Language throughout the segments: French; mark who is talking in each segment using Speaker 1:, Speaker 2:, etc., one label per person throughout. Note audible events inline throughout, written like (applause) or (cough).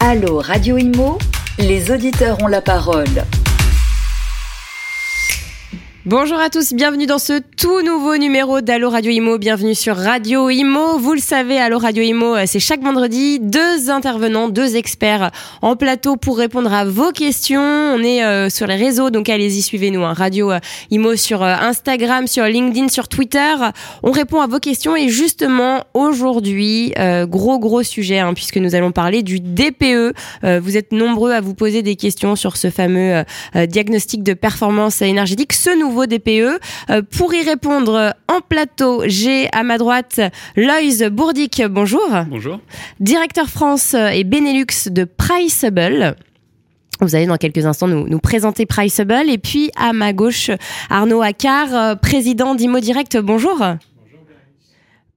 Speaker 1: Allô Radio Imo, les auditeurs ont la parole.
Speaker 2: Bonjour à tous, bienvenue dans ce tout nouveau numéro d'Allo Radio Imo. Bienvenue sur Radio Imo. Vous le savez, Allo Radio Imo, c'est chaque vendredi deux intervenants, deux experts en plateau pour répondre à vos questions. On est euh, sur les réseaux, donc allez-y, suivez-nous. Hein. Radio euh, Imo sur euh, Instagram, sur LinkedIn, sur Twitter. On répond à vos questions et justement aujourd'hui, gros gros sujet hein, puisque nous allons parler du DPE. vous êtes nombreux à vous poser des questions sur ce fameux diagnostic de performance énergétique, ce nouveau DPE. Euh, pour y répondre en plateau, j'ai à ma droite Loïs Bourdic. Bonjour.
Speaker 3: Bonjour.
Speaker 2: Directeur France et Benelux de Priceable. Vous allez dans quelques instants nous, nous présenter Priceable. Et puis à ma gauche, Arnaud Accard, euh, président d'Imo Direct. Bonjour.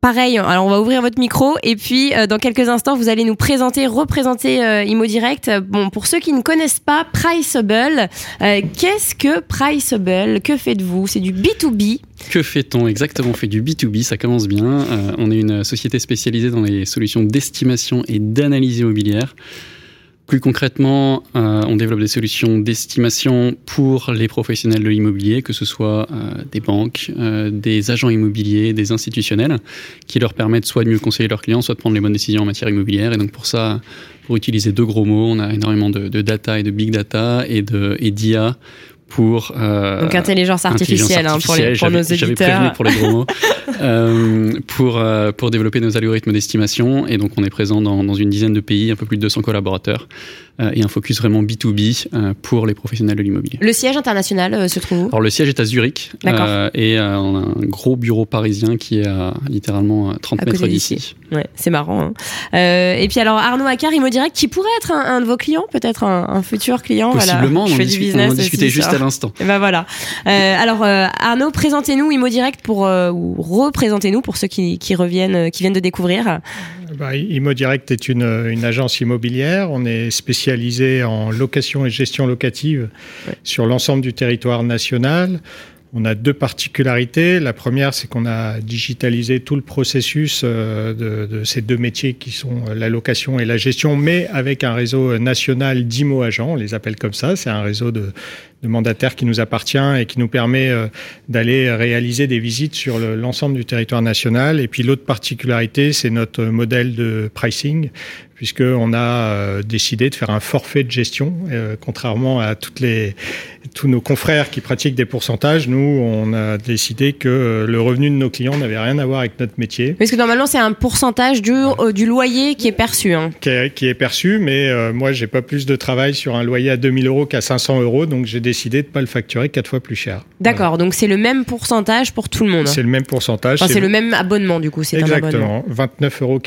Speaker 2: Pareil, alors on va ouvrir votre micro et puis euh, dans quelques instants vous allez nous présenter, représenter euh, Imo Direct. Bon, pour ceux qui ne connaissent pas Priceable, euh, qu'est-ce que Priceable? Que faites-vous? C'est du B2B
Speaker 3: que fait-on exactement? On fait du B2B, ça commence bien. on est une société spécialisée dans les solutions d'estimation et d'analyse immobilière. Plus concrètement, euh, on développe des solutions d'estimation pour les professionnels de l'immobilier, que ce soit euh, des banques, euh, des agents immobiliers, des institutionnels, qui leur permettent soit de mieux conseiller leurs clients, soit de prendre les bonnes décisions en matière immobilière. Et donc pour ça, pour utiliser deux gros mots, on a énormément de, data et de big data et d'IA pour
Speaker 2: euh, donc intelligence artificielle, hein, pour, les, pour nos
Speaker 3: éditeurs. pour les gros mots. (laughs) euh, pour euh, pour développer nos algorithmes d'estimation et donc on est présent dans, dans, une dizaine de pays, un peu plus de 200 collaborateurs et un focus vraiment B2B euh, pour les professionnels de l'immobilier.
Speaker 2: Le siège international euh, se trouve où?
Speaker 3: Alors le siège est à Zurich et on a un gros bureau parisien qui est à littéralement 30 mètres d'ici.
Speaker 2: Ouais, c'est marrant. Hein. et puis alors Arnaud Accard, Imo Direct, qui pourrait être un, de vos clients, peut-être un, futur client.
Speaker 3: Possiblement, voilà. on, en business on en discutait juste à l'instant.
Speaker 2: Et ben voilà. alors Arnaud, présentez-nous Imo Direct pour ou représentez-nous pour ceux qui, qui reviennent, qui viennent de découvrir.
Speaker 4: Bah, Direct est une, une, agence immobilière. On est spécialisé en location et gestion locative sur l'ensemble du territoire national. On a deux particularités. La première, c'est qu'on a digitalisé tout le processus euh, de, ces deux métiers qui sont la location et la gestion, mais avec un réseau national d'IMO agents, on les appelle comme ça. C'est un réseau de, de mandataires qui nous appartient et qui nous permet euh, d'aller réaliser des visites sur l'ensemble du territoire national. Et puis l'autre particularité, c'est notre modèle de pricing, puisqu'on a euh, décidé de faire un forfait de gestion, euh, contrairement à toutes les, tous nos confrères qui pratiquent des pourcentages. Nous, on a décidé que le revenu de nos clients n'avait rien à voir avec notre métier.
Speaker 2: Parce que normalement, c'est un pourcentage du, euh, du loyer qui est perçu. Hein.
Speaker 4: Qui, est, qui, est, perçu, mais euh, moi, j'ai pas plus de travail sur un loyer à 2000 euros qu'à 500 euros, donc j'ai décidé de pas le facturer quatre fois plus cher.
Speaker 2: D'accord, donc c'est le même pourcentage pour tout le monde.
Speaker 4: C'est le même pourcentage.
Speaker 2: c'est le... même abonnement, du coup.
Speaker 4: Exactement, 29,90 euros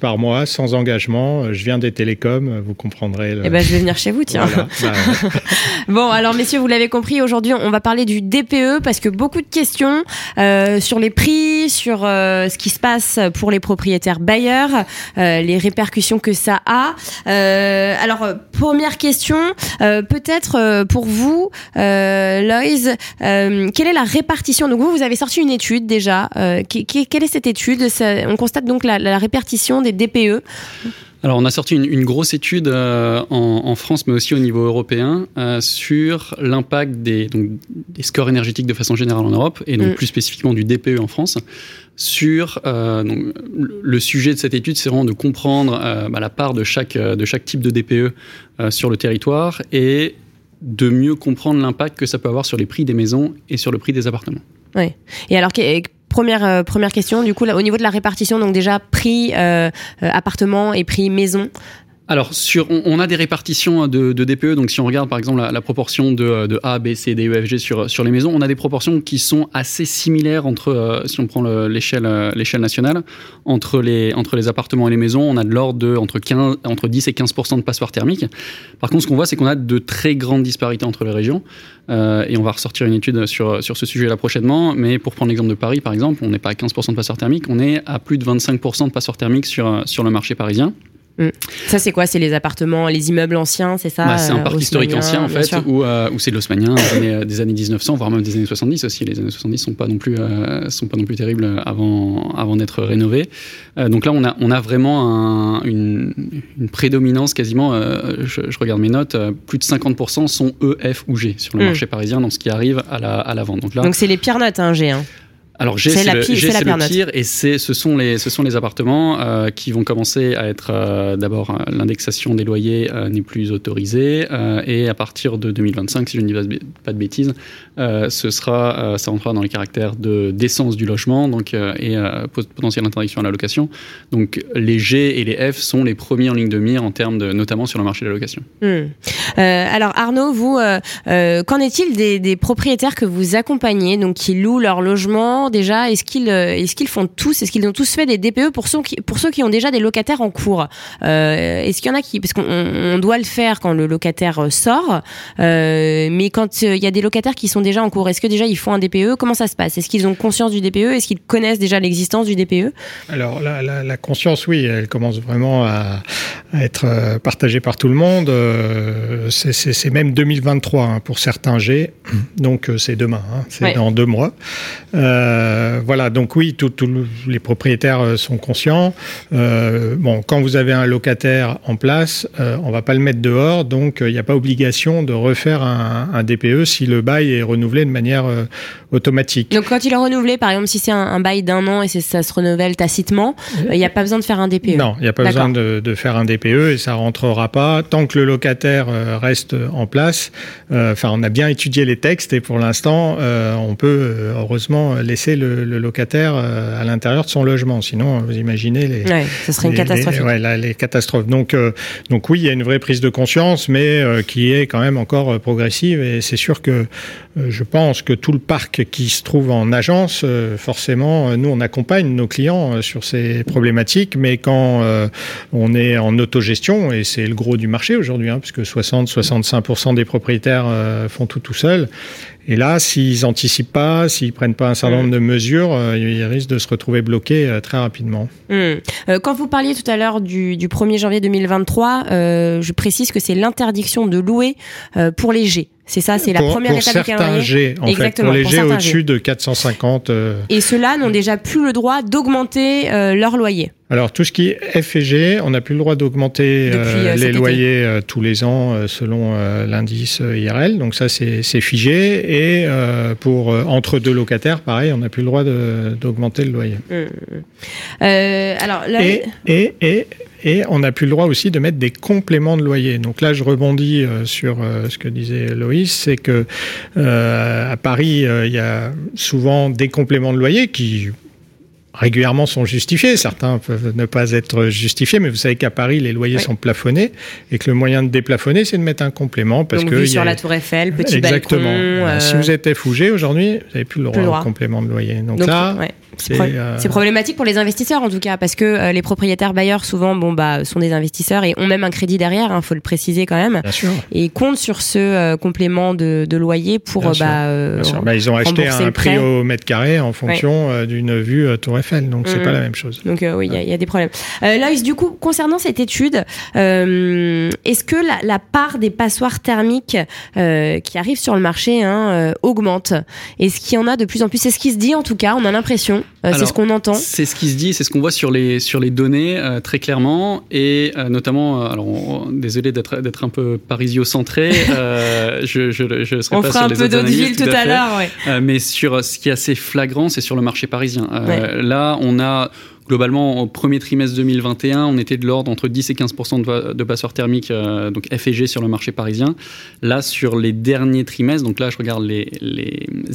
Speaker 4: par mois, sans engagement. Je viens des télécoms, vous comprendrez.
Speaker 2: Le... Eh ben, je vais venir chez vous, tiens. (laughs) Bah, (laughs) bon, alors messieurs, vous l'avez compris, aujourd'hui, on va parler du DPE parce que beaucoup de questions euh, sur les prix, sur euh, ce qui se passe pour les propriétaires bailleurs, euh, les répercussions que ça a. alors, première question, peut-être pour vous, Loïs, quelle est la répartition? Donc vous, vous avez sorti une étude déjà. quelle est cette étude? On constate donc la, la répartition des DPE.
Speaker 3: Alors, on a sorti une, grosse étude euh, en, France, mais aussi au niveau européen, euh, sur l'impact des, des, scores énergétiques de façon générale en Europe, et donc mm. plus spécifiquement du DPE en France. Sur euh, donc, le sujet de cette étude, c'est vraiment de comprendre bah, la part de chaque, de chaque type de DPE sur le territoire et de mieux comprendre l'impact que ça peut avoir sur les prix des maisons et sur le prix des appartements.
Speaker 2: Oui. Et alors, première, euh, première question, du coup, au niveau de la répartition, donc déjà prix euh, euh, appartement et prix maison,
Speaker 3: alors, sur, on, a des répartitions de, de, DPE. Donc, si on regarde par exemple la, proportion de, de, A, B, C, D, E, F, G sur, sur les maisons, on a des proportions qui sont assez similaires entre, euh, si on prend l'échelle euh, l'échelle nationale, entre les, entre les appartements et les maisons. On a de l'ordre de entre, 15, entre 10 et 15 de passoires thermiques. Par contre, ce qu'on voit, c'est qu'on a de très grandes disparités entre les régions. Euh, et on va ressortir une étude sur, sur ce sujet-là prochainement. Mais pour prendre l'exemple de Paris, par exemple, on n'est pas à 15 de passoires thermiques, on est à plus de 25% de passoires thermiques sur, sur le marché parisien.
Speaker 2: Mm. Ça, c'est quoi? C'est les appartements, les immeubles anciens, c'est ça?
Speaker 3: Bah, C'est un parc historique ancien, en fait, où, où c'est de l'osmanien des années, des années 1900, voire même des années 70 aussi. Les années 70 sont pas non plus, sont pas non plus terribles avant, avant d'être rénovés. donc là, on a, on a vraiment un, une, une, prédominance quasiment, je, je, regarde mes notes, plus de 50% sont E, F ou G sur le mm. marché parisien dans ce qui arrive à la, à la vente.
Speaker 2: Donc là, donc c'est les pires notes, hein, G. Hein.
Speaker 3: Alors G, c'est le, le, pire et c'est ce sont les ce sont les appartements euh, qui vont commencer à être euh, d'abord euh, l'indexation des loyers euh, n'est plus autorisée et à partir de 2025 si je ne dis pas de bêtises ce sera ça rentrera dans les caractères de d'essence du logement donc et potentielle interdiction à la location donc les G et les F sont les premiers en ligne de mire en termes de notamment sur le marché de la location.
Speaker 2: Hmm. alors Arnaud vous qu'en est-il des, des propriétaires que vous accompagnez donc qui louent leur logement déjà Est-ce qu'ils euh, est-ce qu'ils font tous Est-ce qu'ils ont tous fait des DPE pour ceux qui, pour ceux qui ont déjà des locataires en cours? Euh, Est-ce qu'il y en a qui parce qu'on doit le faire quand le locataire euh, sort, mais quand il y a des locataires qui sont déjà en cours, est-ce que déjà ils font un DPE Comment ça se passe? Est-ce qu'ils ont conscience du DPE Est-ce qu'ils connaissent déjà l'existence du DPE
Speaker 4: Alors la, la, conscience, oui, elle commence vraiment à, être partagée par tout le monde. C'est même 2023 hein, pour certains G, donc c'est demain, hein, c'est dans deux mois. Euh, euh, voilà, donc oui, tous les propriétaires euh, sont conscients. Euh, bon, quand vous avez un locataire en place, on va pas le mettre dehors, donc il n'y a pas obligation de refaire un, DPE si le bail est renouvelé de manière automatique.
Speaker 2: Donc quand il est renouvelé, par exemple, si c'est un, bail d'un an et ça se renouvelle tacitement, il n'y a pas besoin de faire un DPE.
Speaker 4: Non, il n'y a pas besoin de, faire un DPE et ça rentrera pas tant que le locataire reste en place. Enfin, on a bien étudié les textes et pour l'instant, on peut heureusement laisser le, locataire euh, à l'intérieur de son logement. Sinon, vous imaginez les.
Speaker 2: Ouais, ce serait une catastrophe.
Speaker 4: Les, les catastrophes. Donc, euh, donc oui, il y a une vraie prise de conscience, mais euh, qui est quand même encore progressive. Et c'est sûr que je pense que tout le parc qui se trouve en agence, forcément, nous on accompagne nos clients sur ces problématiques, mais quand on est en autogestion, et c'est le gros du marché aujourd'hui, hein, puisque 60-65% des propriétaires font tout tout seuls, et là, s'ils n'anticipent pas, s'ils prennent pas un certain nombre mm. de mesures, euh, ils risquent de se retrouver bloqués euh, très rapidement.
Speaker 2: Mm. Euh, quand vous parliez tout à l'heure du, du, 1er janvier 2023, je précise que c'est l'interdiction de louer pour les G. C'est ça, c'est la première
Speaker 4: pour
Speaker 2: étape
Speaker 4: certains G, en Exactement, fait, pour les G au-dessus de 450.
Speaker 2: Et ceux-là n'ont déjà plus le droit d'augmenter leur loyer.
Speaker 4: Alors tout ce qui est F et G, on n'a plus le droit d'augmenter euh, les loyers euh, tous les ans euh, selon l'indice IRL. Donc ça c'est figé. Et pour entre deux locataires, pareil, on n'a plus le droit d'augmenter le loyer.
Speaker 2: Alors
Speaker 4: et, et, et, et, on n'a plus le droit aussi de mettre des compléments de loyer. Donc là je rebondis sur ce que disait Loïs, c'est que à Paris il y a souvent des compléments de loyer qui régulièrement sont justifiés. Certains peuvent ne pas être justifiés, mais vous savez qu'à Paris, les loyers sont plafonnés et que le moyen de déplafonner, c'est de mettre un complément. Parce
Speaker 2: Donc,
Speaker 4: que
Speaker 2: sur la Tour Eiffel, petit
Speaker 4: Exactement.
Speaker 2: balcon.
Speaker 4: Si vous êtes FOG aujourd'hui, vous n'avez plus le droit, au complément de loyer. Donc, là,
Speaker 2: euh, c'est problématique pour les investisseurs en tout cas parce que euh, les propriétaires bailleurs souvent bon bah sont des investisseurs et ont même un crédit derrière, il hein, faut le préciser quand même.
Speaker 4: Bien sûr.
Speaker 2: Et comptent sur ce euh, complément de, de, loyer pour bah,
Speaker 4: bah, ils ont acheté un prix au mètre carré en fonction d'une vue Tour Eiffel, donc c'est mm. pas la même chose.
Speaker 2: Donc oui, il y, y, a des problèmes. là, du coup, concernant cette étude, est-ce que la, la, part des passoires thermiques qui arrivent sur le marché hein, augmente? Est-ce qu'il y en a de plus en plus? C'est ce qui se dit en tout cas, on a l'impression. Euh, c'est ce qu'on entend.
Speaker 3: C'est ce qui se dit, c'est ce qu'on voit sur les, sur les données euh, très clairement. Et euh, notamment, alors désolé d'être, un peu parisio-centré, (laughs) je, je, je serai
Speaker 2: on
Speaker 3: pas
Speaker 2: fera
Speaker 3: sur
Speaker 2: un peu d'autres villes tout à, l'heure.
Speaker 3: Ouais. mais sur ce qui est assez flagrant, c'est sur le marché parisien. Là, on a Globalement, au premier trimestre 2021, on était de l'ordre entre 10 et 15 de, de passeurs thermiques, euh, donc FG sur le marché parisien. Là, sur les derniers trimestres, donc là, je regarde les,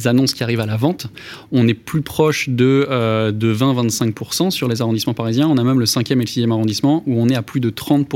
Speaker 3: annonces qui arrivent à la vente, on est plus proche de, euh, de 20-25% sur les arrondissements parisiens. On a même le 5e et le 6e arrondissement où on est à plus de 30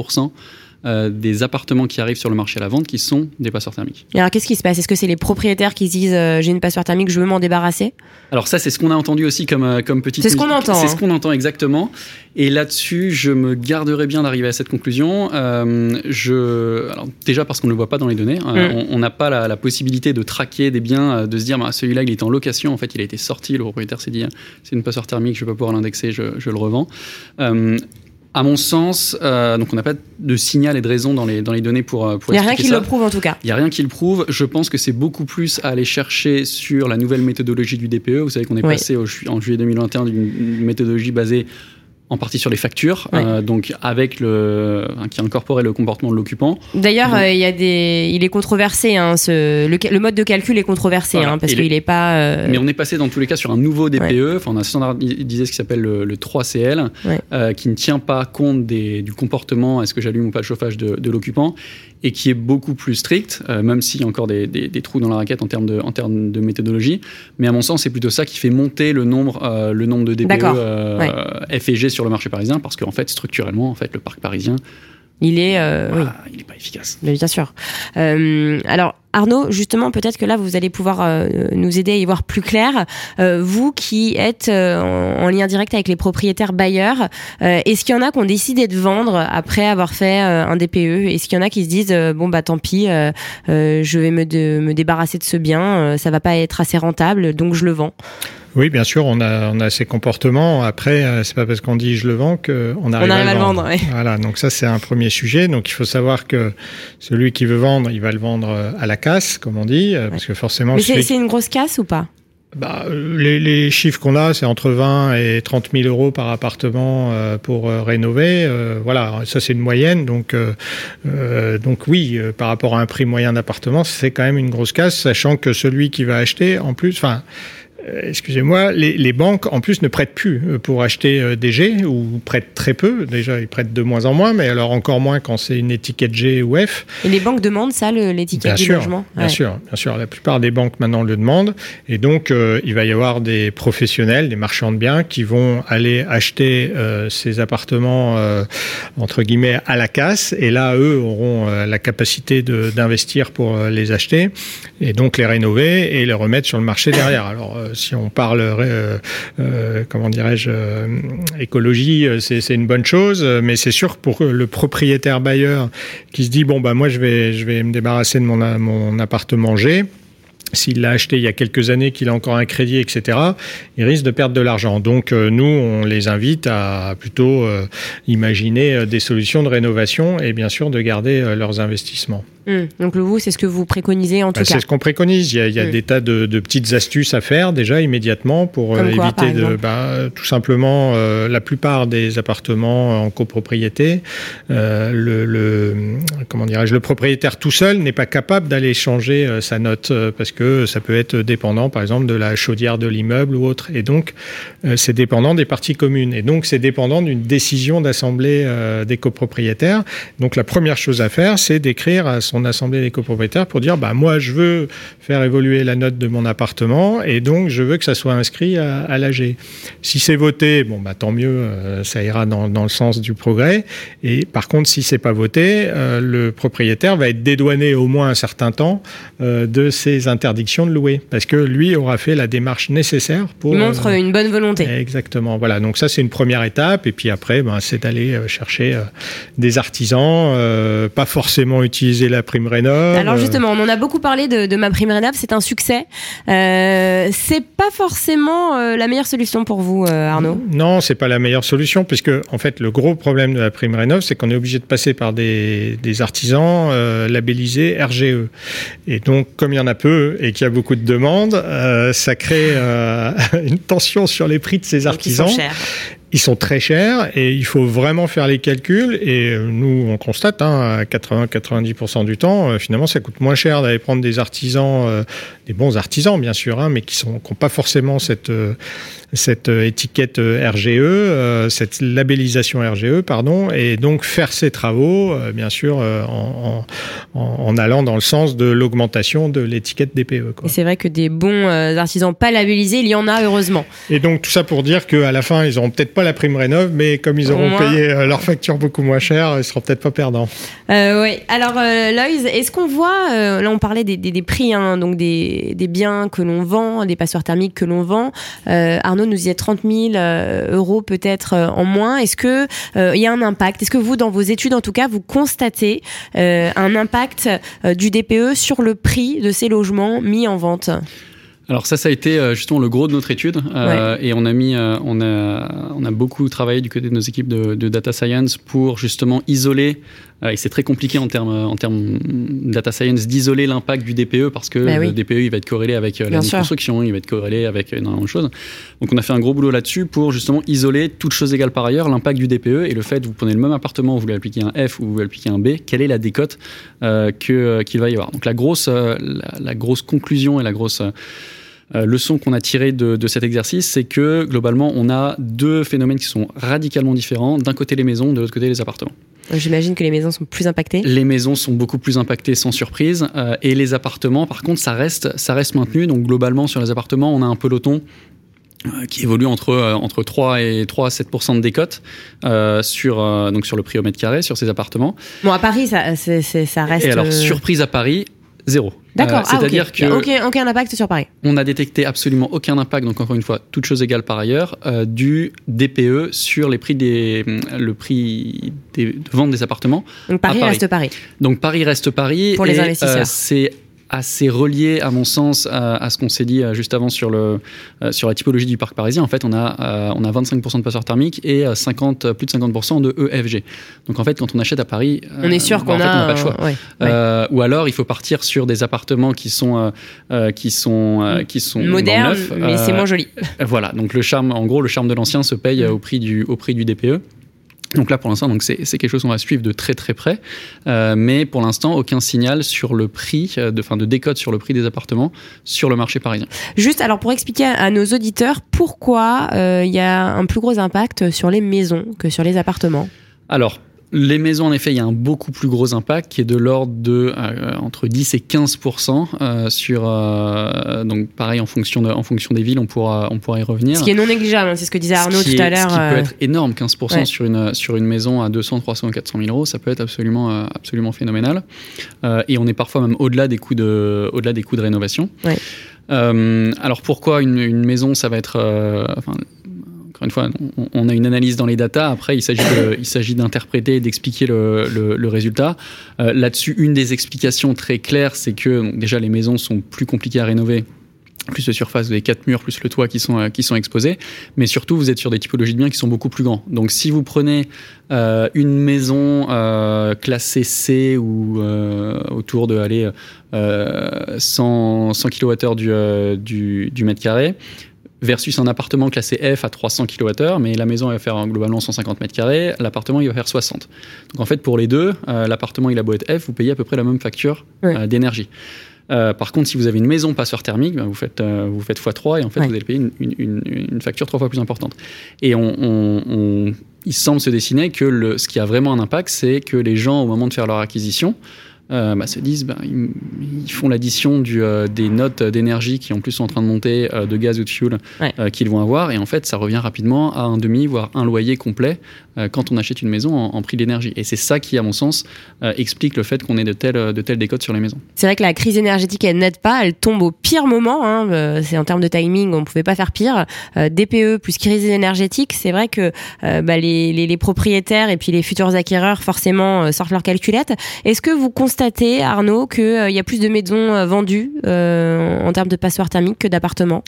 Speaker 3: euh, des appartements qui arrivent sur le marché à la vente qui sont des passeurs thermiques.
Speaker 2: Et alors qu'est-ce qui se passe? Est-ce que c'est les propriétaires qui se disent euh, j'ai une passoire thermique, je veux m'en débarrasser?
Speaker 3: Alors ça c'est ce qu'on a entendu aussi comme, euh, comme petite...
Speaker 2: C'est ce qu'on entend.
Speaker 3: C'est
Speaker 2: hein.
Speaker 3: ce qu'on entend exactement. Et là-dessus, je me garderai bien d'arriver à cette conclusion. je... Alors, déjà parce qu'on ne le voit pas dans les données. Mm. On n'a pas la, possibilité de traquer des biens, de se dire bah, celui-là il est en location, en fait il a été sorti, le propriétaire s'est dit c'est une passoire thermique, je ne vais pas pouvoir l'indexer, je, je, le revends à mon sens, euh, donc on n'a pas de signal et de raison dans les, dans les données pour, euh, pour
Speaker 2: Il n'y a rien qui
Speaker 3: ça.
Speaker 2: le prouve en tout cas.
Speaker 3: Il n'y a rien qui le prouve. Je pense que c'est beaucoup plus à aller chercher sur la nouvelle méthodologie du DPE. Vous savez qu'on est
Speaker 2: Oui.
Speaker 3: passé au en juillet 2021 d'une méthodologie basée en partie sur les factures,
Speaker 2: Ouais.
Speaker 3: euh, donc avec le qui incorporait le comportement de l'occupant.
Speaker 2: D'ailleurs,
Speaker 3: Donc-
Speaker 2: euh, il y a des, il est controversé. Hein, ce, le, le mode de calcul est controversé
Speaker 3: Voilà.
Speaker 2: hein, parce qu'il n'est pas. euh,
Speaker 3: Mais on est passé dans tous les cas sur un nouveau DPE. Enfin, on a standardisé ce qui s'appelle le, le 3CL,
Speaker 2: Ouais.
Speaker 3: euh, qui ne tient pas compte des- du comportement, est-ce que j'allume ou pas le chauffage de, de l'occupant, et qui est beaucoup plus strict, euh, même s'il y a encore des, des- des trous dans la raquette en termes de, en termes de méthodologie. Mais à mon sens, c'est plutôt ça qui fait monter le nombre, euh, le nombre de DPE euh,
Speaker 2: Ouais.
Speaker 3: F et G sur le marché parisien, parce qu'en fait, structurellement, en fait, le parc parisien,
Speaker 2: il est. euh, oui.
Speaker 3: ah, il n'est pas efficace.
Speaker 2: Mais bien sûr. Euh, alors Arnaud, justement, peut-être que là vous allez pouvoir euh, nous aider à y voir plus clair. Euh, vous qui êtes euh, en, en lien direct avec les propriétaires bailleurs, euh, est-ce qu'il y en a qui ont décidé de vendre après avoir fait euh, un DPE Est-ce qu'il y en a qui se disent euh, bon bah tant pis, euh, euh, je vais me, de- me débarrasser de ce bien, euh, ça va pas être assez rentable, donc je le vends?
Speaker 4: Oui, bien sûr, on a, on a ces comportements. Après, euh, c'est pas parce qu'on dit je le vends qu'on arrive,
Speaker 2: On arrive à le vendre. ouais.
Speaker 4: Voilà, donc ça c'est un premier sujet. Donc il faut savoir que celui qui veut vendre, il va le vendre euh, à la casse, comme on dit, euh, parce que forcément,
Speaker 2: Mais c'est
Speaker 4: celui-
Speaker 2: une grosse casse ou pas?
Speaker 4: Bah, les, les chiffres qu'on a, c'est entre 20 et 30 000 euros par appartement euh, pour euh, rénover. Euh, voilà, ça c'est une moyenne. Donc, donc oui, par rapport à un prix moyen d'appartement, c'est quand même une grosse casse, sachant que celui qui va acheter, en plus, enfin. Euh, Excusez-moi, les, les banques en plus ne prêtent plus euh, pour acheter euh, des G ou prêtent très peu. Déjà, ils prêtent de moins en moins, mais alors encore moins quand c'est une étiquette G ou F.
Speaker 2: Et les banques demandent ça, l'étiquette du
Speaker 4: sûr,
Speaker 2: logement
Speaker 4: bien
Speaker 2: Ouais.
Speaker 4: sûr, bien sûr. La plupart des banques maintenant le demandent, et donc euh, il va y avoir des professionnels, des marchands de biens qui vont aller acheter euh, ces appartements euh, entre guillemets à la casse, et là eux auront euh, la capacité de- d'investir pour les acheter, et donc les rénover et les remettre sur le marché derrière. Alors si on parle, euh, euh, comment dirais-je, euh, écologie, c'est une bonne chose, mais c'est sûr pour le propriétaire bailleur qui se dit bon bah moi je vais je vais me débarrasser de mon mon appartement G. S'il l'a acheté il y a quelques années, qu'il a encore un crédit, etc., il risque de perdre de l'argent. Donc euh, nous, on les invite à plutôt euh, imaginer euh, des solutions de rénovation et bien sûr de garder leurs investissements.
Speaker 2: Hum, Donc le vous, c'est ce que vous préconisez en tout
Speaker 4: Bah,
Speaker 2: cas.
Speaker 4: c'est ce qu'on préconise. Il y a, il y a
Speaker 2: Mm.
Speaker 4: des tas de, de petites astuces à faire déjà immédiatement pour
Speaker 2: quoi,
Speaker 4: éviter de, bah, tout simplement, la plupart des appartements en copropriété, le, le comment dirais-je, le propriétaire tout seul n'est pas capable d'aller changer sa note parce que ça peut être dépendant, par exemple, de la chaudière de l'immeuble ou autre. Et donc, euh, c'est dépendant des parties communes. Et donc, c'est dépendant d'une décision d'assemblée euh, des copropriétaires. Donc, la première chose à faire, c'est d'écrire à son assemblée des copropriétaires pour dire, bah, moi, je veux faire évoluer la note de mon appartement et donc je veux que ça soit inscrit à, l'AG. Si c'est voté, bon, bah, tant mieux, euh, ça ira dans, dans le sens du progrès. Et par contre, si c'est pas voté, le propriétaire va être dédouané au moins un certain temps de ses interdictions de louer parce que lui aura fait la démarche nécessaire pour.
Speaker 2: Il montre
Speaker 4: euh,
Speaker 2: une bonne volonté.
Speaker 4: Exactement. Voilà. Donc ça, c'est une première étape. Et puis après, ben, c'est d'aller euh, chercher euh, des artisans, euh, pas forcément utiliser la prime rénov.
Speaker 2: Alors justement, on en a beaucoup parlé de, de ma prime rénov, c'est un succès. Euh, c'est pas forcément la meilleure solution pour vous, Arnaud?
Speaker 4: Non, c'est pas la meilleure solution puisque en fait le gros problème de la prime rénov, c'est qu'on est obligé de passer par des, des artisans labellisés RGE. Et donc comme il y en a peu et qu'il y a beaucoup de demandes, euh, ça crée euh, (laughs) une tension sur les prix de ces
Speaker 2: Donc, ils sont
Speaker 4: artisans.
Speaker 2: chers.
Speaker 4: Ils sont très chers et il faut vraiment faire les calculs. Et euh, nous, on constate, hein, à 80-90% du temps, euh, finalement, ça coûte moins cher d'aller prendre des artisans, des bons artisans, bien sûr, hein, mais qui sont qui n'ont pas forcément cette cette euh, étiquette euh, RGE, euh, cette labellisation RGE, pardon, et donc faire ces travaux, bien sûr, en, en, en allant dans le sens de l'augmentation de l'étiquette DPE. Quoi.
Speaker 2: Et c'est vrai que des bons artisans pas labellisés, il y en a heureusement.
Speaker 4: Et donc tout ça pour dire qu'à la fin, ils n'auront peut-être pas la prime rénov, mais comme ils
Speaker 2: Au
Speaker 4: auront
Speaker 2: moins.
Speaker 4: payé leur facture beaucoup moins cher, ils seront peut-être pas perdants.
Speaker 2: Euh, oui. Alors, euh, Loïs, est-ce qu'on voit, euh, là on parlait des, des, des prix, hein, donc des, des biens que l'on vend, des passoires thermiques que l'on vend. Euh, Arnaud nous disait 30 000 euh, euros peut-être euh, en moins. Est-ce que euh, il y a un impact? Est-ce que vous, dans vos études en tout cas, vous constatez un impact du DPE sur le prix de ces logements mis en vente?
Speaker 3: Alors ça, ça a été justement le gros de notre étude euh, et on a mis, euh, on a, on a beaucoup travaillé du côté de nos équipes de, de data science pour justement isoler. Euh, et c'est très compliqué en termes en termes data science d'isoler l'impact du DPE parce que
Speaker 2: Bah oui.
Speaker 3: le DPE il va être corrélé avec euh, la construction, il va être corrélé avec énormément de choses. Donc on a fait un gros boulot là-dessus pour justement isoler toutes choses égales par ailleurs l'impact du DPE et le fait vous prenez le même appartement, vous voulez appliquer un F ou vous voulez appliquer un B, quelle est la décote euh, que euh, qu'il va y avoir. Donc la grosse euh, la, la grosse conclusion et la grosse euh, euh, leçon qu'on a tirée de, de cet exercice, c'est que globalement, on a deux phénomènes qui sont radicalement différents. D'un côté les maisons, de l'autre côté les appartements.
Speaker 2: J'imagine que les maisons sont plus impactées.
Speaker 3: Les maisons sont beaucoup plus impactées sans surprise, euh, et les appartements, par contre, ça reste, ça reste maintenu. Donc globalement, sur les appartements, on a un peloton euh, qui évolue entre, euh, entre 3 et 3 à 7% de décote euh, sur, euh, donc sur le prix au mètre carré sur ces appartements.
Speaker 2: Bon, à Paris, ça, ça reste.
Speaker 3: Et alors,
Speaker 2: euh,
Speaker 3: surprise à Paris, zéro.
Speaker 2: D'accord.
Speaker 3: Euh,
Speaker 2: ah.
Speaker 3: C'est-à-dire
Speaker 2: Il y a
Speaker 3: que
Speaker 2: aucun, aucun impact sur Paris.
Speaker 3: on a détecté absolument aucun impact, donc encore une fois, toute chose égale par ailleurs, euh, du DPE sur les prix des, le prix des, de vente des appartements.
Speaker 2: Donc Paris,
Speaker 3: Paris.
Speaker 2: reste Paris.
Speaker 3: Donc Paris reste Paris.
Speaker 2: Pour les investisseurs.
Speaker 3: euh, c'est assez relié, à mon sens, à, à ce qu'on s'est dit euh, juste avant sur, le, euh, sur la typologie du parc parisien. En fait, on a, euh, on a 25% de passeurs thermiques et euh, 50, plus de 50% de EFG. Donc en fait, quand on achète à Paris,
Speaker 2: On est sûr
Speaker 3: bah,
Speaker 2: qu'on
Speaker 3: n'a pas le choix.
Speaker 2: ouais, ouais.
Speaker 3: Euh, ou alors il faut partir sur des appartements qui sont euh, qui sont euh, qui sont
Speaker 2: Moderne,
Speaker 3: neufs.
Speaker 2: mais c'est moins joli. (laughs)
Speaker 3: voilà donc le charme en gros le charme de l'ancien se paye euh, au prix du au prix du DPE donc là, pour l'instant, donc c'est quelque chose qu'on va suivre de très très près, Euh, mais pour l'instant, aucun signal sur le prix, euh, de, enfin de décote sur le prix des appartements sur le marché parisien.
Speaker 2: Juste, alors pour expliquer à nos auditeurs pourquoi euh, il y a un plus gros impact sur les maisons que sur les appartements.
Speaker 3: Alors, les maisons, en effet, il y a un beaucoup plus gros impact qui est de l'ordre de euh, entre 10 et 15 euh, sur euh, donc pareil en fonction de, en fonction des villes, on pourra on pourra y revenir.
Speaker 2: Ce qui est non négligeable, hein, c'est ce que disait Arnaud tout à l'heure.
Speaker 3: Ce qui
Speaker 2: euh,
Speaker 3: peut être énorme, 15%
Speaker 2: ouais.
Speaker 3: sur, une, sur une maison à 200, 300, 400 000 euros, ça peut être absolument, euh, absolument phénoménal. Euh, et on est parfois même au-delà des coûts de, au-delà des coûts de rénovation.
Speaker 2: Ouais.
Speaker 3: Euh, alors pourquoi une, une maison, ça va être... euh, enfin, encore une fois, on, a une analyse dans les datas. Après, il s'agit d'interpréter et d'expliquer le, résultat. Euh, Là-dessus, une des explications très claires, c'est que déjà les maisons sont plus compliquées à rénover. Plus de surface, vous avez quatre murs, plus le toit qui sont, euh, qui sont exposés. Mais surtout, vous êtes sur des typologies de biens qui sont beaucoup plus grands. Donc, si vous prenez euh, une maison classée C ou autour de aller euh, 100, 100 kWh du mètre carré, versus un appartement classé F à 300 kWh, mais la maison elle va faire globalement 150 mètres carrés, l'appartement il va faire 60. Donc en fait pour les deux, euh, l'appartement il a beau être F, vous payez à peu près la même facture
Speaker 2: Ouais.
Speaker 3: euh, d'énergie. Euh, par contre, si vous avez une maison passeur thermique, ben, vous faites vous faites x3 et en fait
Speaker 2: Ouais.
Speaker 3: vous allez payer une, une- une- une facture trois fois plus importante. Et on, on- on- il semble se dessiner que le, ce qui a vraiment un impact, c'est que les gens au moment de faire leur acquisition euh, bah, se disent bah, ils, ils font l'addition du, euh, des notes d'énergie qui en plus sont en train de monter euh, de gaz ou de fuel
Speaker 2: Ouais.
Speaker 3: euh, qu'ils vont avoir et en fait ça revient rapidement à un demi voire un loyer complet euh, quand on achète une maison en, en prix d'énergie et c'est ça qui à mon sens euh, explique le fait qu'on ait de telles, de telles décotes sur les maisons.
Speaker 2: C'est vrai que la crise énergétique, elle n'aide pas, elle tombe au pire moment. Hein. Euh, C'est en termes de timing, on pouvait pas faire pire. Euh, DPE plus crise énergétique, c'est vrai que euh, bah, les, les, propriétaires et puis les futurs acquéreurs forcément euh, sortent leur calculette. Est-ce que vous constatez, Arnaud, qu'il y a plus de maisons euh, vendues euh, en termes de passoires thermiques que d'appartements?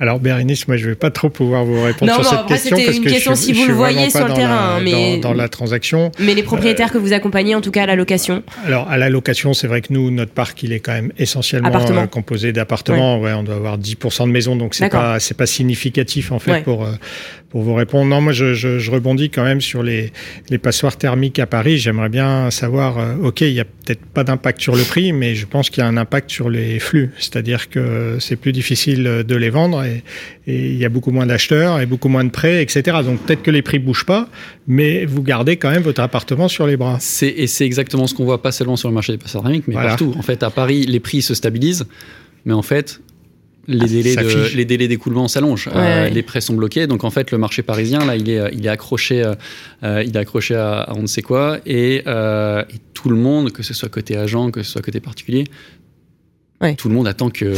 Speaker 4: Alors Bérénice, moi je vais pas trop pouvoir vous répondre
Speaker 2: Non,
Speaker 4: sur
Speaker 2: non,
Speaker 4: cette
Speaker 2: après,
Speaker 4: question parce
Speaker 2: une
Speaker 4: que
Speaker 2: question
Speaker 4: je,
Speaker 2: si vous
Speaker 4: je
Speaker 2: le voyez sur le terrain,
Speaker 4: la,
Speaker 2: mais-
Speaker 4: dans, dans la transaction.
Speaker 2: Mais les propriétaires que vous accompagnez, en tout cas à la location.
Speaker 4: Alors à la location, c'est vrai que nous, notre parc, il est quand même essentiellement euh, composé d'appartements. Ouais. on doit avoir 10% de maisons, donc c'est pas c'est pas significatif en fait
Speaker 2: Ouais.
Speaker 4: pour euh, pour vous répondre. Non, moi je, je, je rebondis quand même sur les les passoires thermiques à Paris. J'aimerais bien savoir. euh, ok, il y a peut-être pas d'impact sur le prix, mais je pense qu'il y a un impact sur les flux. C'est-à-dire que c'est plus difficile de les vendre et, et il y a beaucoup moins d'acheteurs et beaucoup moins de prêts, etc. Donc peut-être que les prix bougent pas, mais vous gardez quand même votre appartement sur les bras.
Speaker 3: C'est, et c'est exactement ce qu'on voit pas seulement sur le marché des passoires thermiques, mais
Speaker 4: Voilà.
Speaker 3: partout. En fait, à Paris, les prix se stabilisent, mais en fait, les, délais, de, les délais d'écoulement s'allongent.
Speaker 2: Ouais,
Speaker 3: Euh,
Speaker 2: ouais.
Speaker 3: Les prêts sont bloqués. Donc, en fait, le marché parisien, là, il est, il est accroché, euh, euh, il est accroché à, à on ne sait quoi. Et, euh, et tout le monde, que ce soit côté agent, que ce soit côté particulier,
Speaker 2: Ouais.
Speaker 3: Tout le monde attend que.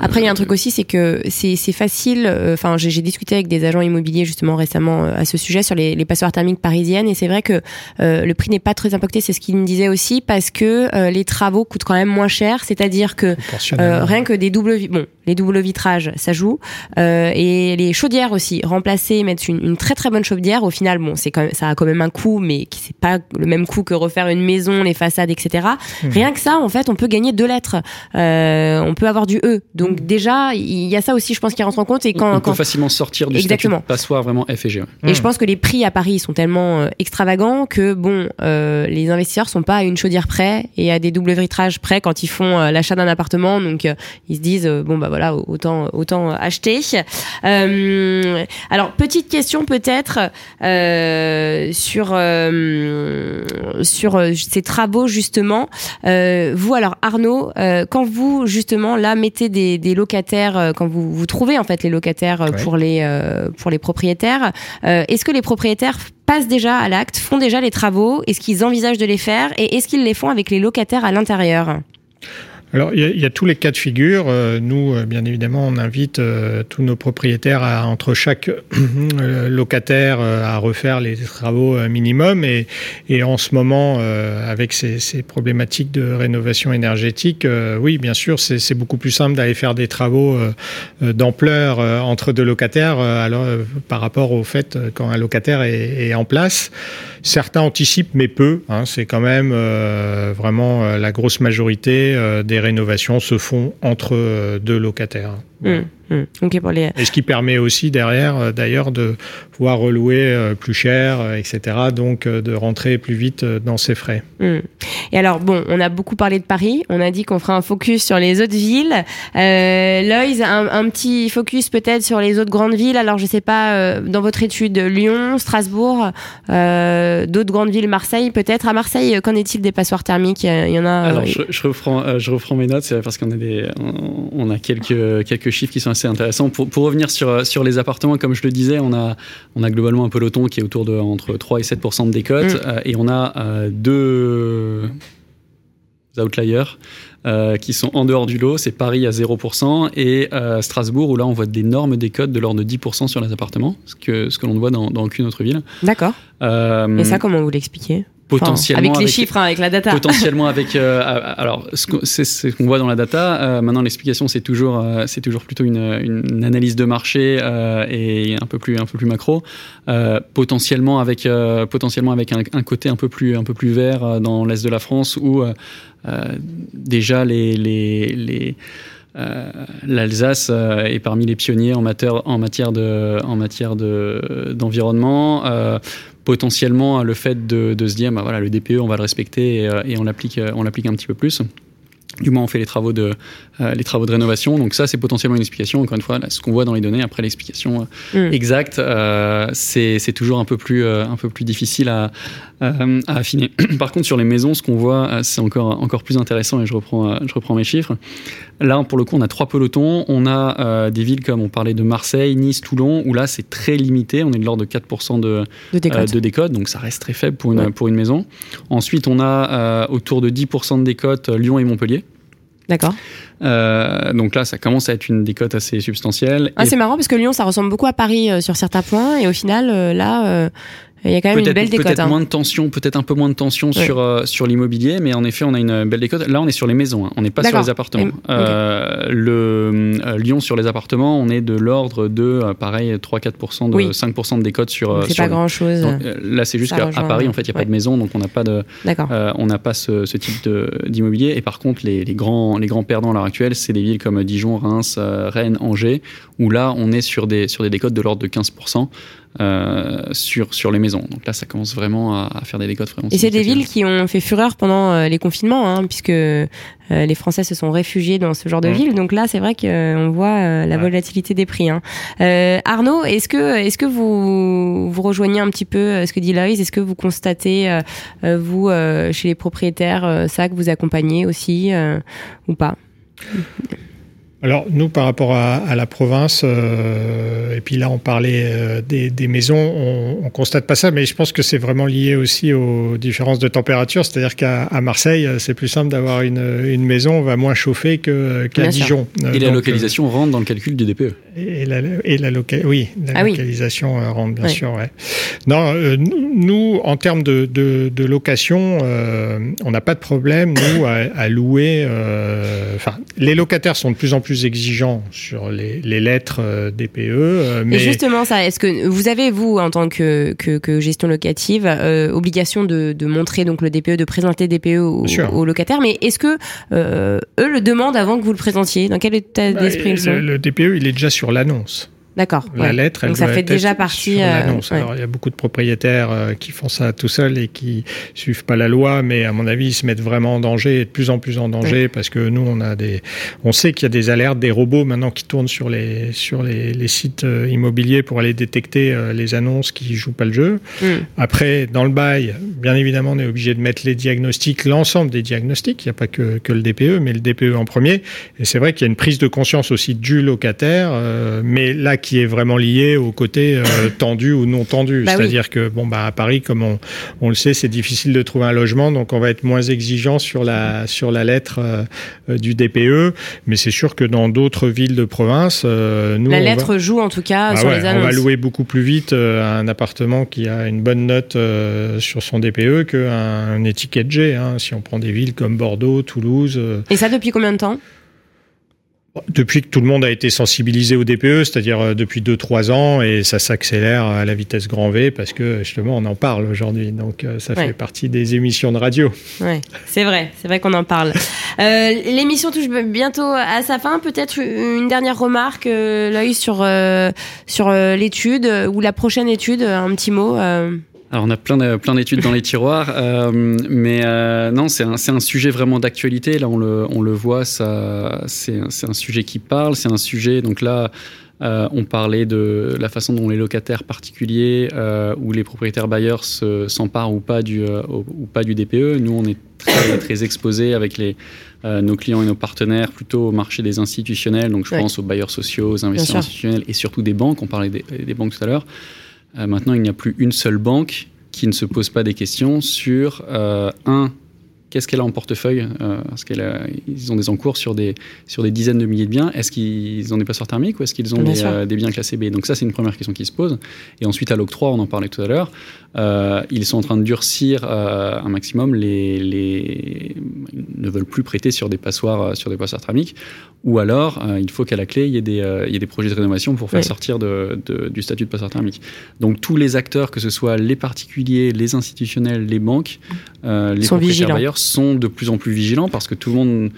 Speaker 2: Après, il y a un truc aussi, c'est que c'est c'est facile. euh, Enfin, j'ai j'ai discuté avec des agents immobiliers justement récemment euh, à ce sujet sur les, les passoires thermiques parisiennes, et c'est vrai que euh, le prix n'est pas très impacté. C'est ce qu'il me disait aussi parce que euh, les travaux coûtent quand même moins cher. C'est-à-dire que euh, rien que des doubles, bon, les doubles vitrages, ça joue, euh, et les chaudières aussi. Remplacer, mettre une, une très très bonne chaudière. Au final, bon, c'est quand même, ça a quand même un coût, mais qui c'est pas le même coût que refaire une maison, les façades, etc.
Speaker 4: Mhm.
Speaker 2: Rien que ça, en fait, on peut gagner deux lettres. Euh, on peut avoir du E. Donc déjà, il y a ça aussi, je pense, qui rentre en compte. Et quand,
Speaker 3: on
Speaker 2: quand
Speaker 3: peut facilement sortir du
Speaker 2: Exactement.
Speaker 3: statut de passoire vraiment F et G. ouais.
Speaker 2: et
Speaker 4: Mm.
Speaker 2: je pense que les prix à Paris sont tellement euh, extravagants que bon, euh, les investisseurs sont pas à une chaudière près et à des doubles vitrages près quand ils font euh, l'achat d'un appartement. Donc euh, ils se disent euh, bon bah voilà autant autant acheter. Euh, alors petite question peut-être euh, sur euh, sur euh, ces travaux justement. Euh, vous alors Arnaud, euh, quand vous justement là mettez des, des locataires, euh, quand vous vous trouvez en fait les locataires euh,
Speaker 4: Ouais.
Speaker 2: pour les euh, pour les propriétaires, euh, est-ce que les propriétaires passent déjà à l'acte, font déjà les travaux? Est-ce qu'ils envisagent de les faire? Et est-ce qu'ils les font avec les locataires à l'intérieur?
Speaker 4: Alors, il y, a- tous les cas de figure. Euh, Nous, euh, bien évidemment, on invite euh, tous nos propriétaires à, entre chaque (clears throat) locataire à refaire les travaux minimum. Et, en ce moment, avec ces, problématiques de rénovation énergétique, oui, bien sûr, c'est beaucoup plus simple d'aller faire des travaux d'ampleur entre deux locataires alors, par rapport au fait quand un locataire est, en place. Certains anticipent, mais peu. Hein, c'est quand même vraiment la grosse majorité euh, des rénovations se font entre euh, deux locataires.
Speaker 2: Hum, pour les.
Speaker 4: Et ce qui permet aussi derrière, euh, d'ailleurs, de pouvoir relouer euh, plus cher, euh, etc. Donc de rentrer plus vite dans ses frais.
Speaker 2: Hum. Et alors bon, on a beaucoup parlé de Paris. On a dit qu'on ferait un focus sur les autres villes. Euh, Loïs, un, un petit focus peut-être sur les autres grandes villes. Alors je sais pas euh, dans votre étude Lyon, Strasbourg, euh, d'autres grandes villes, Marseille peut-être. À Marseille, qu'en est-il des passoires thermiques? Il y en a.
Speaker 3: Alors, je, je reprends, euh, je reprends mes notes, c'est parce qu'on a des, on, on a quelques quelques chiffres qui sont assez intéressants. Pour, pour revenir sur euh, sur les appartements, comme je le disais, on a on a globalement un peloton qui est autour de entre 3 et 7 de décote, euh, et on a euh, deux outliers euh, qui sont en dehors du lot. C'est Paris à 0% et Strasbourg où là on voit d'énormes décotes de l'ordre de 10% sur les appartements, ce que ce que l'on ne voit dans, dans aucune autre ville.
Speaker 2: D'accord. Et ça, comment vous l'expliquez? Enfin,
Speaker 3: potentiellement
Speaker 2: avec les chiffres, hein, avec la data.
Speaker 3: potentiellement avec euh, alors ce qu'on- c'est ce qu'on voit dans la data euh, maintenant l'explication c'est toujours euh, c'est toujours plutôt une, une analyse de marché euh, et un peu plus un peu plus macro Euh, potentiellement avec euh, potentiellement avec un, un côté un peu plus un peu plus vert dans l'est de la France où déjà les les, les euh, L'Alsace euh, est parmi les pionniers en matière, en matière de, en matière de, d'environnement. Euh, potentiellement, le fait de, se dire, bah voilà, le DPE, on va le respecter et, euh, euh, on l'applique un petit peu plus. Du moins, on fait les travaux de, euh, les travaux de rénovation. Donc ça, c'est potentiellement une explication. Encore une fois, là, ce qu'on voit dans les données. Après, l'explication euh,
Speaker 2: Mm.
Speaker 3: exacte, euh, c'est, toujours un peu plus, un peu plus difficile à, à affiner. (clears throat) Par contre, sur les maisons, ce qu'on voit, c'est encore, encore plus intéressant. Et je reprends, je reprends mes chiffres. Là, pour le coup, on a trois pelotons. On a des villes comme on parlait de Marseille, Nice, Toulon, où là, c'est très limité. On est de l'ordre de 4% de,
Speaker 2: de décote.
Speaker 3: de décote, donc ça reste très faible pour une,
Speaker 2: Ouais.
Speaker 3: pour une maison. Ensuite, on a autour de 10% de décote Lyon et Montpellier.
Speaker 2: D'accord.
Speaker 3: Euh, donc là, ça commence à être une décote assez substantielle.
Speaker 2: Ah,
Speaker 3: Et
Speaker 2: c'est marrant parce que Lyon, ça ressemble beaucoup à Paris euh, sur certains points, et au final, euh, là, euh, il y a quand même une belle décote.
Speaker 3: peut-être
Speaker 2: hein.
Speaker 3: moins de tension, peut-être un peu moins de tension
Speaker 2: Ouais.
Speaker 3: sur euh, sur l'immobilier, mais en effet, on a une belle décote. Là, on est sur les maisons, hein. on n'est pas sur les appartements. Euh, le euh, Lyon sur les appartements, on est de l'ordre de pareil 3-4% de
Speaker 2: Oui.
Speaker 3: 5% de décote sur.
Speaker 2: C'est pas
Speaker 3: les-
Speaker 2: grand chose.
Speaker 3: Donc, euh, là, c'est juste qu'à Paris, en fait, il n'y a
Speaker 2: ouais.
Speaker 3: pas de maison, donc on n'a pas de, on n'a pas ce, ce type d'immobilier. Et par contre, les, les grands, les grands perdants à l'heure actuelle, c'est des villes comme Dijon, Reims, Rennes, Angers, où là, on est sur des, sur des décotes de l'ordre de 15% euh, sur, sur les maisons. Donc là, ça commence vraiment à, à faire des décotes vraiment
Speaker 2: Et c'est des villes qui ont fait fureur pendant euh, les confinements, hein, puisque euh, les Français se sont réfugiés dans ce genre de
Speaker 4: Mm.
Speaker 2: villes. Donc là, c'est vrai qu'on voit la
Speaker 4: Ouais.
Speaker 2: volatilité des prix. Hein. Euh, Arnaud, est-ce que, est-ce que vous, vous rejoignez un petit peu ce que dit Loïs Est-ce que vous constatez, vous, chez les propriétaires, ça que vous accompagnez aussi ou pas?
Speaker 4: Alors nous, par rapport à, à la province, euh, et puis là on parlait euh, des, des, maisons, on, on, constate pas ça, mais je pense que c'est vraiment lié aussi aux différences de température. C'est-à-dire qu'à Marseille, c'est plus simple d'avoir une, une, maison, on va moins chauffer qu'à qu Dijon.
Speaker 3: Et Donc, la localisation euh, rentre dans le calcul du DPE.
Speaker 4: Et la, et la loca oui, la ah localisation oui. rentre bien oui. sûr. Ouais. Non, euh, nous, en termes de, de, de location, on n'a pas de problème nous à, à louer. Enfin, les locataires sont de plus en plus plus exigeant sur les, les lettres euh, DPE. Euh, mais...
Speaker 2: Et justement, ça, est-ce que vous avez, vous, en tant que, que, que gestion locative, euh, obligation de, de, montrer donc le DPE, de présenter le DPE aux, aux locataires, mais est-ce que eux le demandent avant que vous le présentiez? Dans quel état d'esprit
Speaker 4: bah, le, le DPE, il est déjà sur l'annonce.
Speaker 2: D'accord.
Speaker 4: La ouais. lettre, elle
Speaker 2: Donc ça fait déjà partie.
Speaker 4: L'annonce. Euh, ouais. Alors il y a beaucoup de propriétaires euh, qui font ça tout seuls et qui suivent pas la loi, mais à mon avis ils se mettent vraiment en danger et de plus en plus en danger ouais. parce que nous on a des, on sait qu'il y a des alertes, des robots maintenant qui tournent sur les sur les, les sites euh, immobiliers pour aller détecter les annonces qui jouent pas le jeu. Mm. Après dans le bail, bien évidemment on est obligé de mettre les diagnostics, l'ensemble des diagnostics. Il n'y a pas que que le DPE, mais le DPE en premier. Et c'est vrai qu'il y a une prise de conscience aussi du locataire, mais là qui est vraiment lié au côté euh, tendu ou non tendu. Bah C'est-à-dire oui. que bon bah à Paris, comme on, on le sait, c'est difficile de trouver un logement, donc on va être moins exigeant sur la sur la lettre euh, du DPE. Mais c'est sûr que dans d'autres villes de province, euh, nous
Speaker 2: la lettre va... joue en tout cas ah sur
Speaker 4: ouais,
Speaker 2: les annonces.
Speaker 4: On va louer beaucoup plus vite euh, un appartement qui a une bonne note euh, sur son DPE qu'un étiquette G. Hein, si on prend des villes comme Bordeaux, Toulouse.
Speaker 2: Et ça depuis combien de temps?
Speaker 4: Depuis que tout le monde a été sensibilisé au DPE, c'est-à-dire euh, depuis 2-3 ans, et ça s'accélère à la vitesse grand V parce que justement on en parle aujourd'hui. Donc euh, ça ouais. fait partie des émissions de radio.
Speaker 2: Oui, c'est vrai, c'est vrai qu'on en parle. (laughs) Euh, L'émission touche bientôt à sa fin. Peut-être une dernière remarque, l'œil sur, euh, sur l'étude ou la prochaine étude, un petit mot.
Speaker 3: Alors on a plein de, plein d'études dans les tiroirs, euh, mais euh, non, c'est un, un, sujet vraiment d'actualité. Là, on le, on le voit, ça, c'est un sujet qui parle, c'est un sujet. Donc là, euh, on parlait de la façon dont les locataires particuliers ou les propriétaires bailleurs s'emparent ou pas du ou pas du DPE. Nous, on est très, très exposés avec les nos clients et nos partenaires plutôt au marché des institutionnels. Donc je ouais. pense aux bailleurs sociaux, aux investisseurs institutionnels et surtout des banques. On parlait des, des banques tout à l'heure. Euh, maintenant, il n'y a plus une seule banque qui ne se pose pas des questions sur euh, un qu'est-ce qu'elle a en portefeuille euh, Parce qu'ils ont des encours sur des, sur des dizaines de milliers de biens. Est-ce qu'ils ont des passeports thermiques ou est-ce qu'ils ont des, euh, des, biens classés B? Donc ça, c'est une première question qui se pose. Et ensuite, à l'octroi, on en parlait tout à l'heure, euh, ils sont en train de durcir euh, un maximum. Les, les, ils ne veulent plus prêter sur des passoires, sur des passoires thermiques. Ou alors, il faut qu'à la clé, il y, ait des, il y ait des projets de rénovation pour faire oui. sortir de, de, du statut de passoire thermique. Donc tous les acteurs, que ce soit les particuliers, les institutionnels, les banques, les
Speaker 2: sont
Speaker 3: propriétaires bailleurs, sont de plus en plus vigilants parce que tout le monde...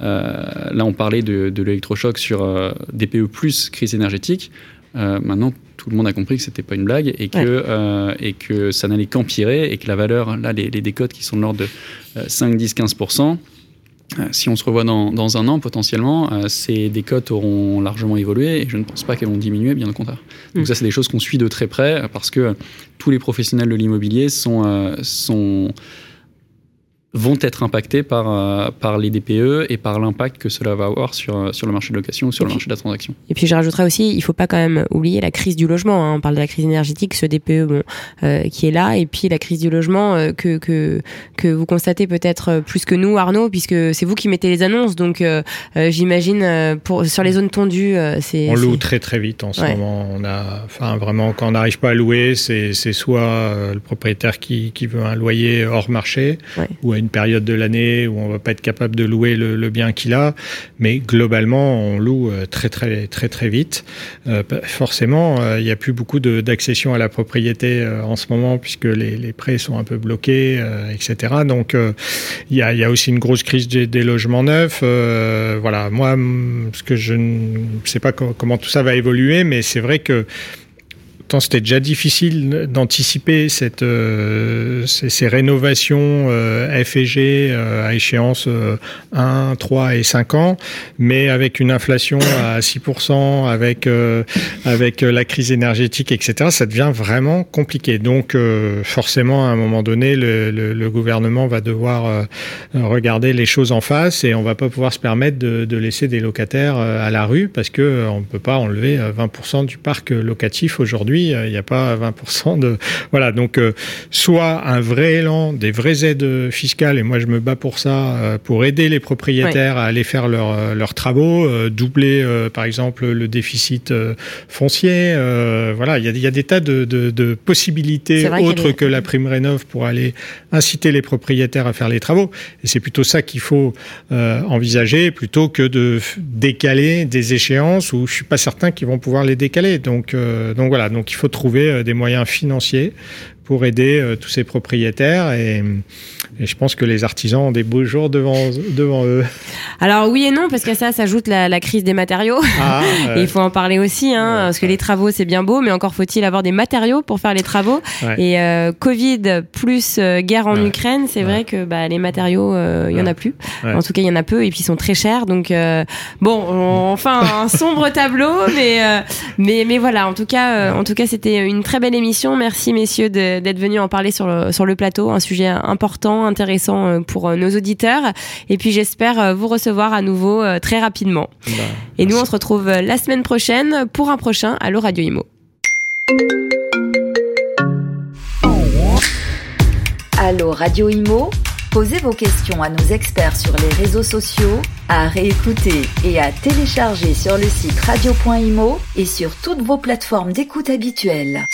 Speaker 3: Euh, là, on parlait de, de l'électrochoc sur euh, DPE plus crise énergétique. Euh, maintenant, tout le monde a compris que c'était pas une blague et que, ouais. euh, et que ça n'allait qu'empirer et que la valeur, là, les, les décotes qui sont de l'ordre de 5, 10, 15 si on se revoit dans, dans un an, potentiellement, ces décotes auront largement évolué et je ne pense pas qu'elles vont diminuer, bien au contraire. Donc, mmh. ça, c'est des choses qu'on suit de très près parce que tous les professionnels de l'immobilier sont, sont vont être impactés par, euh, par les DPE et par l'impact que cela va avoir sur, sur le marché de location ou sur et le puis, marché de la transaction.
Speaker 2: Et puis je rajouterais aussi, il ne faut pas quand même oublier la crise du logement. Hein. On parle de la crise énergétique, ce DPE bon, euh, qui est là, et puis la crise du logement euh, que, que, que vous constatez peut-être plus que nous, Arnaud, puisque c'est vous qui mettez les annonces. Donc euh, euh, j'imagine pour sur les zones tendues, c'est...
Speaker 4: On loue très très vite en ce ouais. moment. On a, enfin vraiment, quand on n'arrive pas à louer, c'est soit le propriétaire qui, qui veut un loyer hors marché ouais. ou une période de l'année où on va pas être capable de louer le, bien qu'il a, mais globalement on loue euh, très très très très vite. Euh, forcément, euh, il n'y a plus beaucoup d'accession à la propriété euh, en ce moment puisque les, prêts sont un peu bloqués, euh, etc. Donc il y a, aussi une grosse crise des, des logements neufs. voilà, moi, ce que je ne sais pas comment tout ça va évoluer, mais c'est vrai que pourtant c'était déjà difficile d'anticiper cette ces, rénovations et G à échéance 1, 3 et 5 ans, mais avec une inflation à 6%, avec avec la crise énergétique, etc., ça devient vraiment compliqué. Donc forcément, à un moment donné, le, gouvernement va devoir regarder les choses en face et on va pas pouvoir se permettre de, de laisser des locataires à la rue parce que on ne peut pas enlever 20% du parc locatif aujourd'hui. Il n'y a pas 20% de voilà. Donc soit un vrai élan, des vraies aides fiscales et moi je me bats pour ça, pour aider les propriétaires à aller faire leurs leurs travaux, doubler par exemple le déficit foncier. voilà, il y a, y a, des tas de, de, de possibilités autres que la prime rénov pour aller inciter les propriétaires à faire les travaux. Et c'est plutôt ça qu'il faut euh, envisager plutôt que de décaler des échéances où je suis pas certain qu'ils vont pouvoir les décaler. Donc, euh, donc voilà, donc il faut trouver euh, des moyens financiers pour aider euh, tous ces propriétaires et, et, je pense que les artisans ont des beaux jours devant, devant eux.
Speaker 2: Alors oui et non parce que ça s'ajoute la, la, crise des matériaux. Ah, (laughs) et il faut en parler aussi hein, ouais, parce que ouais. les travaux c'est bien beau mais encore faut-il avoir des matériaux pour faire les travaux. Et euh, Covid plus euh, guerre en Ukraine c'est vrai que bah, les matériaux il y en a plus. En tout cas il y en a peu et puis ils sont très chers donc bon on, enfin un (laughs) sombre tableau mais mais mais voilà en tout cas en tout cas c'était une très belle émission. Merci messieurs de d'être venu en parler sur le, sur le plateau, un sujet important, intéressant euh, pour euh, nos auditeurs. Et puis j'espère euh, vous recevoir à nouveau très rapidement. Bah, Et nous, on se retrouve la semaine prochaine pour un prochain Allo Radio Imo.
Speaker 1: Allo Radio Imo, posez vos questions à nos experts sur les réseaux sociaux, à réécouter et à télécharger sur le site radio.imo et sur toutes vos plateformes d'écoute habituelles.